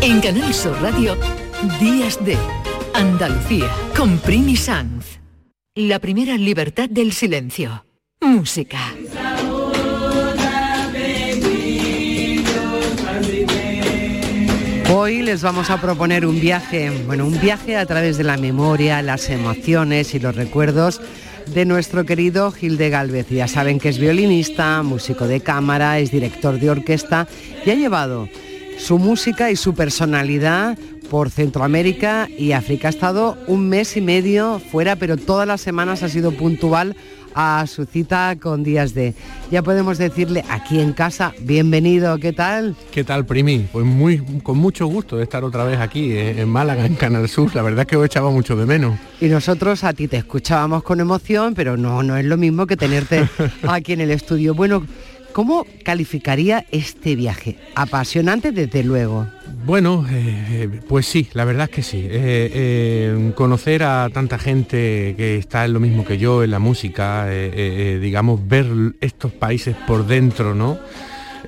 En Canal Sur Radio, Días de Andalucía, con Primi Sanz. La primera libertad del silencio. Música. Hoy les vamos a proponer un viaje, bueno, un viaje a través de la memoria, las emociones y los recuerdos de nuestro querido Gil de Galvez. Ya saben que es violinista, músico de cámara, es director de orquesta y ha llevado su música y su personalidad por Centroamérica y África. Ha estado un mes y medio fuera, pero todas las semanas ha sido puntual a su cita con Días de. Ya podemos decirle aquí en casa, bienvenido, ¿qué tal? ¿Qué tal, Primi? Pues muy, con mucho gusto de estar otra vez aquí eh, en Málaga, en Canal Sur. La verdad es que os echaba mucho de menos. Y nosotros a ti te escuchábamos con emoción, pero no, no es lo mismo que tenerte aquí en el estudio. Bueno, ¿Cómo calificaría este viaje? Apasionante desde luego. Bueno, eh, pues sí, la verdad es que sí. Eh, eh, conocer a tanta gente que está en lo mismo que yo, en la música, digamos, ver estos países por dentro, ¿no?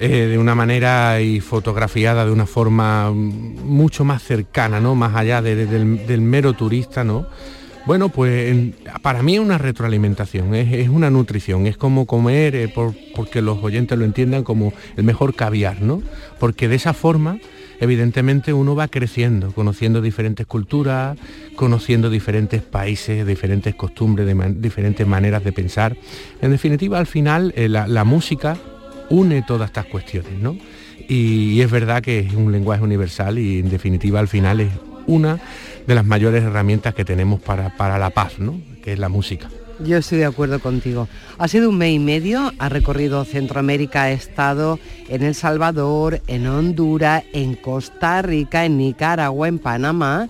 de una manera y fotografiada de una forma mucho más cercana, ¿no? Más allá del, del mero turista, ¿no? Bueno, pues para mí es una retroalimentación, es, una nutrición, es como comer, eh, porque los oyentes lo entiendan como el mejor caviar, ¿no? Porque de esa forma, evidentemente, uno va creciendo, conociendo diferentes culturas, conociendo diferentes países, diferentes costumbres, diferentes maneras de pensar. En definitiva, al final, eh, la, música une todas estas cuestiones, ¿no? y es verdad que es un lenguaje universal y en definitiva al final es una de las mayores herramientas que tenemos para, para la paz, ¿no? que es la música. Yo estoy de acuerdo contigo. Ha sido un mes y medio, ha recorrido Centroamérica, ha estado en El Salvador, en Honduras, en Costa Rica, en Nicaragua, en Panamá.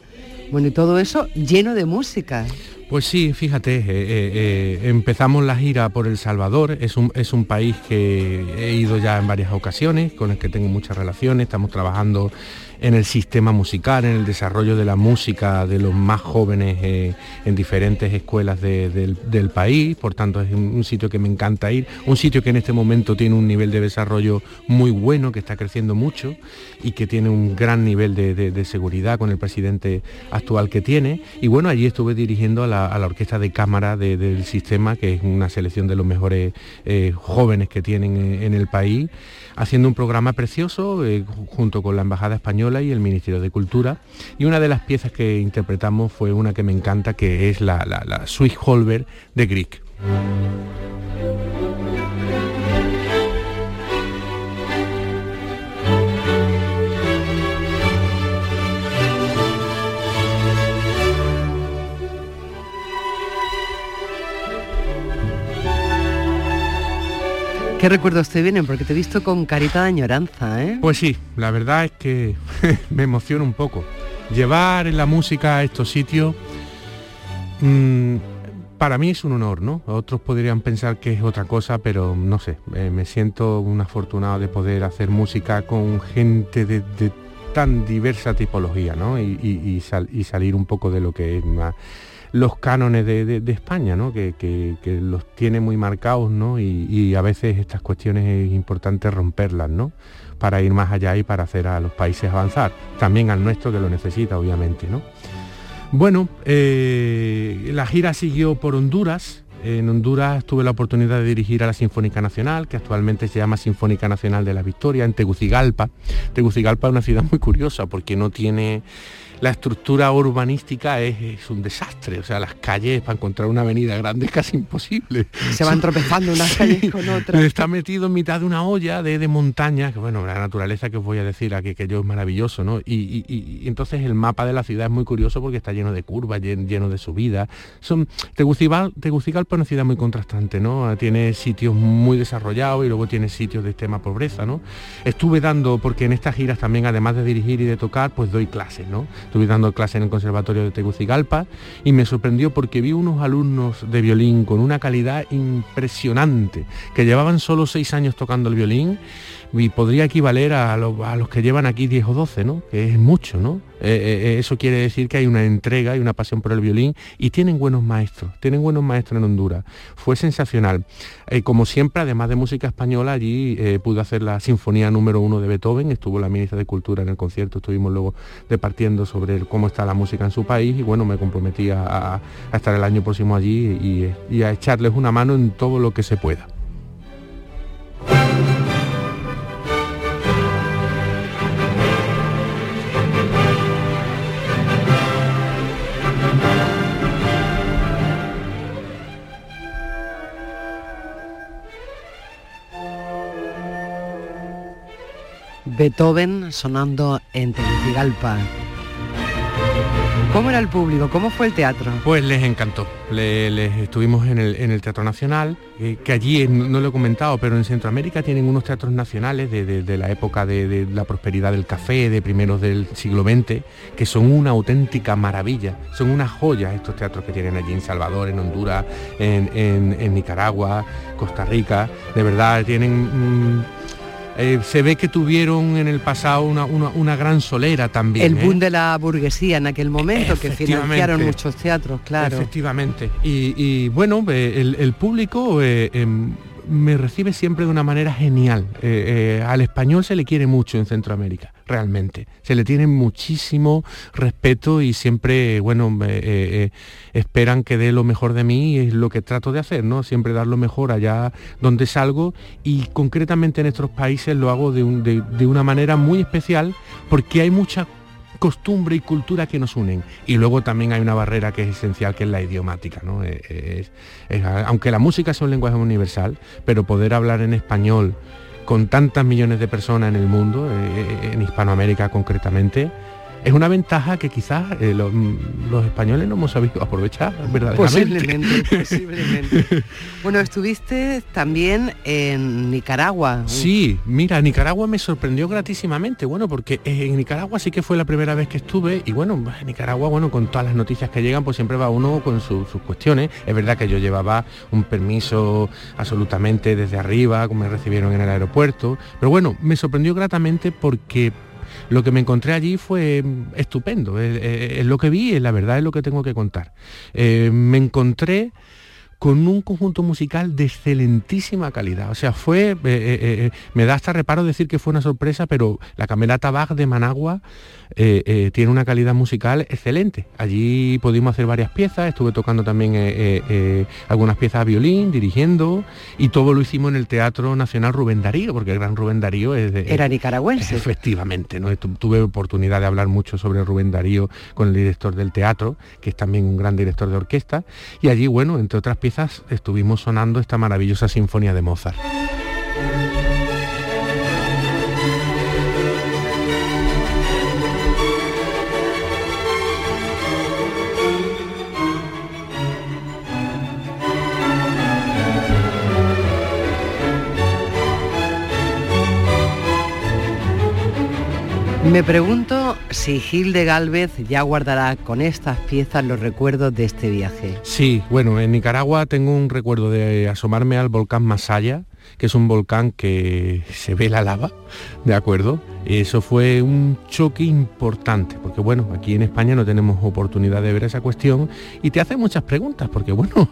Bueno, y todo eso lleno de música. Pues sí, fíjate, eh, eh, eh, empezamos la gira por El Salvador, es un, es un país que he ido ya en varias ocasiones, con el que tengo muchas relaciones, estamos trabajando en el sistema musical, en el desarrollo de la música de los más jóvenes eh, en diferentes escuelas del, país, por tanto es un, sitio que me encanta ir, un sitio que en este momento tiene un nivel de desarrollo muy bueno, que está creciendo mucho y que tiene un gran nivel de, seguridad con el presidente actual que tiene. Y bueno, allí estuve dirigiendo a la, orquesta de cámara del sistema, que es una selección de los mejores eh, jóvenes que tienen en el país haciendo un programa precioso eh, junto con la Embajada Española y el Ministerio de Cultura. Y una de las piezas que interpretamos fue una que me encanta, que es la, la, la Swiss Holber de Grieg. ¿Qué recuerdos te vienen? Porque te he visto con carita de añoranza, ¿eh? Pues sí, la verdad es que me emociona un poco. Llevar la música a estos sitios mm, para mí es un honor, ¿no? Otros podrían pensar que es otra cosa, pero no sé, eh, me siento un afortunado de poder hacer música con gente de, tan diversa tipología, ¿no? Y, y salir un poco de lo que es más los cánones de, España, ¿no? que, los tiene muy marcados ¿no? Y, a veces estas cuestiones es importante romperlas ¿no? para ir más allá y para hacer a los países avanzar, también al nuestro que lo necesita obviamente. ¿no? Bueno, eh, la gira siguió por Honduras, en Honduras tuve la oportunidad de dirigir a la Sinfónica Nacional, que actualmente se llama Sinfónica Nacional de la Victoria, en Tegucigalpa. Tegucigalpa es una ciudad muy curiosa porque no tiene la estructura urbanística es, un desastre. O sea, las calles para encontrar una avenida grande es casi imposible. Se van tropezando unas calles con otras. Está metido en mitad de una olla de, de montaña, que bueno, la naturaleza que os voy a decir aquí, que yo es maravilloso, ¿no? Y, entonces el mapa de la ciudad es muy curioso porque está lleno de curvas, lleno, de subidas. Son, Tegucigalpa, Tegucigalpa es una ciudad muy contrastante, ¿no? Tiene sitios muy desarrollados y luego tiene sitios de extrema pobreza, ¿no? Estuve dando, porque en estas giras también, además de dirigir y de tocar, pues doy clases, ¿no? Estuve dando clase en el Conservatorio de Tegucigalpa y me sorprendió porque vi unos alumnos de violín con una calidad impresionante, que llevaban solo seis años tocando el violín y podría equivaler a, los que llevan aquí 10 o 12, ¿no? que es mucho. ¿no? Eh, eh, eh, eso quiere decir que hay una entrega y una pasión por el violín y tienen buenos maestros, tienen buenos maestros en Honduras. Fue sensacional. como siempre, además de música española, allí pude hacer la sinfonía número uno de Beethoven, estuvo la ministra de Cultura en el concierto, estuvimos luego departiendo sobre cómo está la música en su país y bueno, me comprometí a, estar el año próximo allí y a echarles una mano en todo lo que se pueda. Beethoven sonando en Tegucigalpa. ¿Cómo era el público? ¿Cómo fue el teatro? Pues les encantó. Les, estuvimos en el, Teatro Nacional, eh, que allí, no, lo he comentado, pero en Centroamérica tienen unos teatros nacionales de, la época de, la prosperidad del café, de primeros del siglo XX, que son una auténtica maravilla. Son unas joyas estos teatros que tienen allí en Salvador, en Honduras, en, Nicaragua, Costa Rica. De verdad, tienen... Mm, eh, se ve que tuvieron en el pasado una, gran solera también. El boom ¿eh? de la burguesía en aquel momento, que financiaron muchos teatros, claro. Efectivamente. Y, bueno, eh, el, público em, me recibe siempre de una manera genial. al español se le quiere mucho en Centroamérica realmente. Se le tiene muchísimo respeto y siempre, bueno, eh, eh, esperan que dé lo mejor de mí y es lo que trato de hacer, ¿no? Siempre dar lo mejor allá donde salgo y concretamente en estos países lo hago de, una manera muy especial porque hay mucha costumbre y cultura que nos unen. Y luego también hay una barrera que es esencial, que es la idiomática. ¿no? Eh, aunque la música sea un lenguaje universal, pero poder hablar en español con tantas millones de personas en el mundo, eh, en Hispanoamérica concretamente, es una ventaja que quizás eh, los, los españoles no hemos sabido aprovechar verdaderamente. Posiblemente, posiblemente. bueno, estuviste también en Nicaragua. Sí, mira, Nicaragua me sorprendió gratísimamente, bueno, porque en Nicaragua sí que fue la primera vez que estuve y bueno, en Nicaragua, bueno, con todas las noticias que llegan, pues siempre va uno con sus cuestiones. Es verdad que yo llevaba un permiso absolutamente desde arriba, como me recibieron en el aeropuerto, pero bueno, me sorprendió gratamente porque lo que me encontré allí fue estupendo. Es, lo que vi, la verdad es lo que tengo que contar. Eh, me encontré con un conjunto musical de excelentísima calidad. O sea, fue, eh, eh, me da hasta reparo decir que fue una sorpresa, pero la camerata Bach de Managua eh, eh, tiene una calidad musical excelente. Allí pudimos hacer varias piezas, estuve tocando también eh, algunas piezas a violín, dirigiendo, y todo lo hicimos en el Teatro Nacional Rubén Darío, porque el gran Rubén Darío es de... Era nicaragüense. Efectivamente, ¿no? tuve oportunidad de hablar mucho sobre Rubén Darío con el director del teatro, que es también un gran director de orquesta, y allí, bueno, entre otras piezas, estuvimos sonando esta maravillosa sinfonía de Mozart. Me pregunto si Gil de Galvez ya guardará con estas piezas los recuerdos de este viaje. Sí, bueno, en Nicaragua tengo un recuerdo de asomarme al volcán Masaya, que es un volcán que se ve la lava, ¿de acuerdo? Eso fue un choque importante, porque bueno, aquí en España no tenemos oportunidad de ver esa cuestión y te hace muchas preguntas, porque bueno,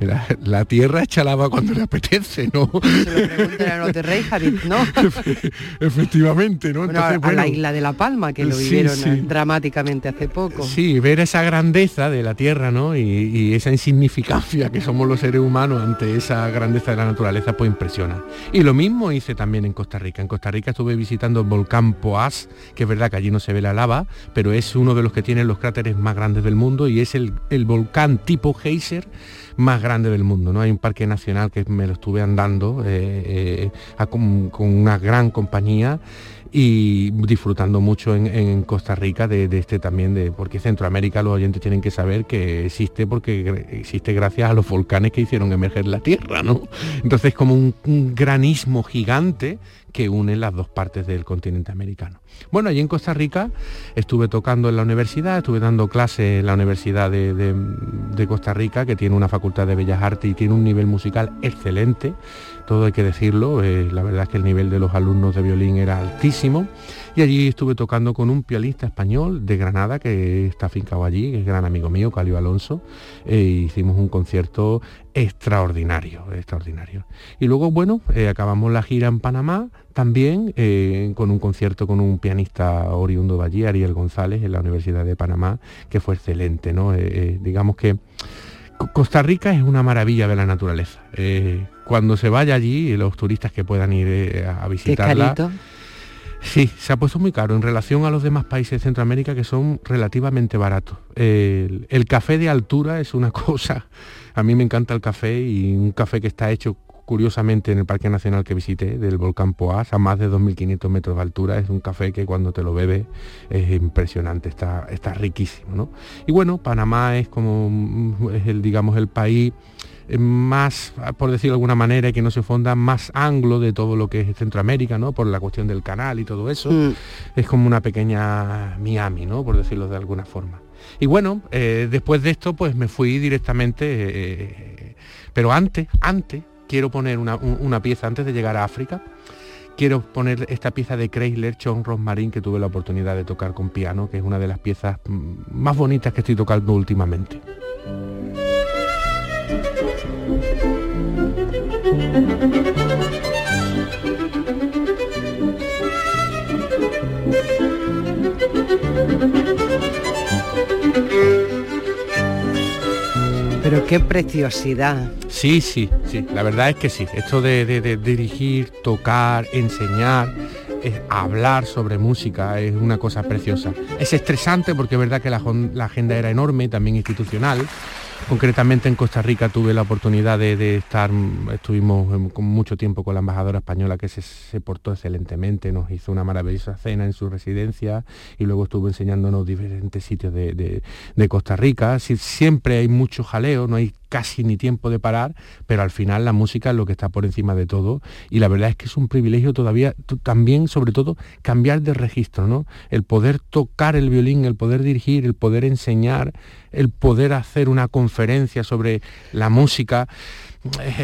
la, tierra echa lava cuando le apetece, ¿no? Se lo a los de Reykjavik, ¿no? Efectivamente, ¿no? a la isla de La Palma, que lo vivieron dramáticamente hace poco. Sí, ver esa grandeza de la tierra, ¿no? Y, y esa insignificancia que somos los seres humanos ante esa grandeza de la naturaleza, pues impresiona. Y lo mismo hice también en Costa Rica. En Costa Rica estuve visitando el volcán Campo As, que es verdad que allí no se ve la lava, pero es uno de los que tiene los cráteres más grandes del mundo y es el, volcán tipo Geyser más grande del mundo. ¿no? Hay un parque nacional que me lo estuve andando eh, eh, con, una gran compañía y disfrutando mucho en, Costa Rica de, este también, de, porque Centroamérica los oyentes tienen que saber que existe porque existe gracias a los volcanes que hicieron emerger la Tierra, ¿no? Entonces como un granismo gigante que une las dos partes del continente americano. Bueno, allí en Costa Rica estuve tocando en la universidad, estuve dando clases en la Universidad de, Costa Rica, que tiene una facultad de Bellas Artes y tiene un nivel musical excelente, todo hay que decirlo, eh, la verdad es que el nivel de los alumnos de violín era altísimo y allí estuve tocando con un pianista español de Granada que está afincado allí, que es gran amigo mío, Calio Alonso, e hicimos un concierto extraordinario, extraordinario. Y luego, bueno, eh, acabamos la gira en Panamá, también eh, con un concierto con un pianista oriundo de allí, Ariel González, en la Universidad de Panamá, que fue excelente, ¿no? digamos que Costa Rica es una maravilla de la naturaleza. cuando se vaya allí, los turistas que puedan ir a visitarla, Sí, se ha puesto muy caro en relación a los demás países de Centroamérica que son relativamente baratos. El, café de altura es una cosa, a mí me encanta el café y un café que está hecho curiosamente en el Parque Nacional que visité, del volcán Poás, a más de 2.500 metros de altura, es un café que cuando te lo bebes es impresionante, está, está riquísimo. ¿no? Y bueno, Panamá es como, es el, digamos, el país más, por decirlo de alguna manera, y que no se fonda más anglo de todo lo que es Centroamérica, ¿no? Por la cuestión del canal y todo eso. Mm. Es como una pequeña Miami, ¿no? Por decirlo de alguna forma. Y bueno, eh, después de esto, pues me fui directamente, eh, pero antes, antes, quiero poner una, una, pieza, antes de llegar a África, quiero poner esta pieza de Chrysler, John Rosmarin, que tuve la oportunidad de tocar con piano, que es una de las piezas mm, más bonitas que estoy tocando últimamente. Pero qué preciosidad. Sí, sí, sí, la verdad es que sí. Esto de, dirigir, tocar, enseñar, hablar sobre música es una cosa preciosa. Es estresante porque es verdad que la, la agenda era enorme, también institucional, Concretamente en Costa Rica tuve la oportunidad de, estar, estuvimos con mucho tiempo con la embajadora española que se, portó excelentemente, nos hizo una maravillosa cena en su residencia y luego estuvo enseñándonos diferentes sitios de, Costa Rica. siempre hay mucho jaleo, no hay casi ni tiempo de parar, pero al final la música es lo que está por encima de todo y la verdad es que es un privilegio todavía también, sobre todo, cambiar de registro, ¿no? El poder tocar el violín, el poder dirigir, el poder enseñar, el poder hacer una conferencia sobre la música.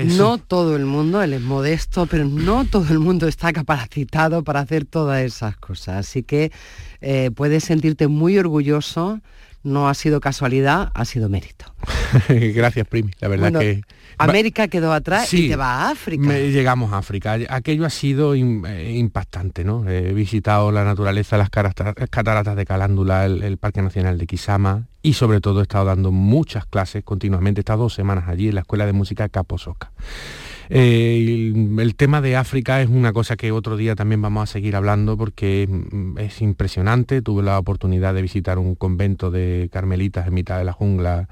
No todo el mundo, él es modesto, pero no todo el mundo está capacitado para hacer todas esas cosas. Así que eh, puedes sentirte muy orgulloso no ha sido casualidad, ha sido mérito. Gracias, Primi. La verdad que... América quedó atrás y te va a África. llegamos a África. Aquello ha sido eh, impactante, ¿no? He visitado la naturaleza, las cataratas de Calándula, el, Parque Nacional de Kisama y sobre todo he estado dando muchas clases continuamente. He estado dos semanas allí en la Escuela de Música Caposoca. Eh, el, tema de África es una cosa que otro día también vamos a seguir hablando porque mm, es impresionante. Tuve la oportunidad de visitar un convento de carmelitas en mitad de la jungla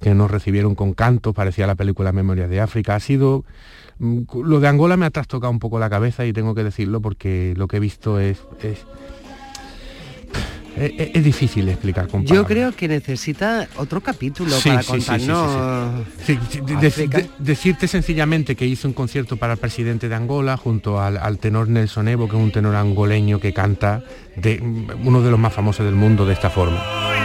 que nos recibieron con canto, parecía la película Memorias de África. Ha sido... Mm, lo de Angola me ha trastocado un poco la cabeza y tengo que decirlo porque lo que he visto es es, difícil explicar con Yo creo que necesita otro capítulo para contarnos. decirte sencillamente que hizo un concierto para el presidente de Angola junto al, tenor Nelson Evo, que es un tenor angoleño que canta de uno de los más famosos del mundo de esta forma.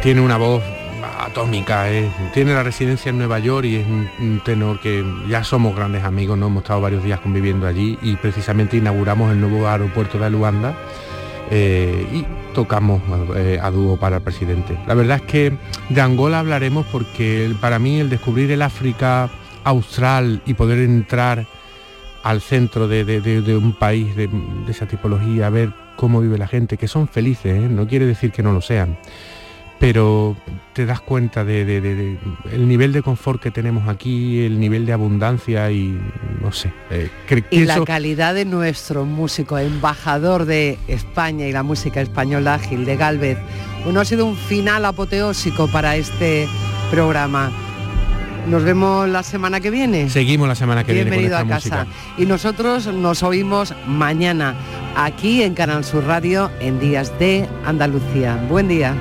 Tiene una voz atómica, tiene la residencia en Nueva York y es un, tenor que ya somos grandes amigos, ¿no? hemos estado varios días conviviendo allí y precisamente inauguramos el nuevo aeropuerto de Luanda eh, y tocamos eh, a dúo para el presidente. La verdad es que de Angola hablaremos porque para mí el descubrir el África austral y poder entrar al centro de, un país de, esa tipología, ver cómo vive la gente, que son felices, ¿eh? no quiere decir que no lo sean pero te das cuenta de, el nivel de confort que tenemos aquí, el nivel de abundancia y no sé. Eh, y la calidad de nuestro músico, embajador de España y la música española, Gil de Galvez. Bueno, ha sido un final apoteósico para este programa. Nos vemos la semana que viene. Seguimos la semana que viene. Bienvenido a casa. Y nosotros nos oímos mañana aquí en Canal Sur Radio en Días de Andalucía. Buen día.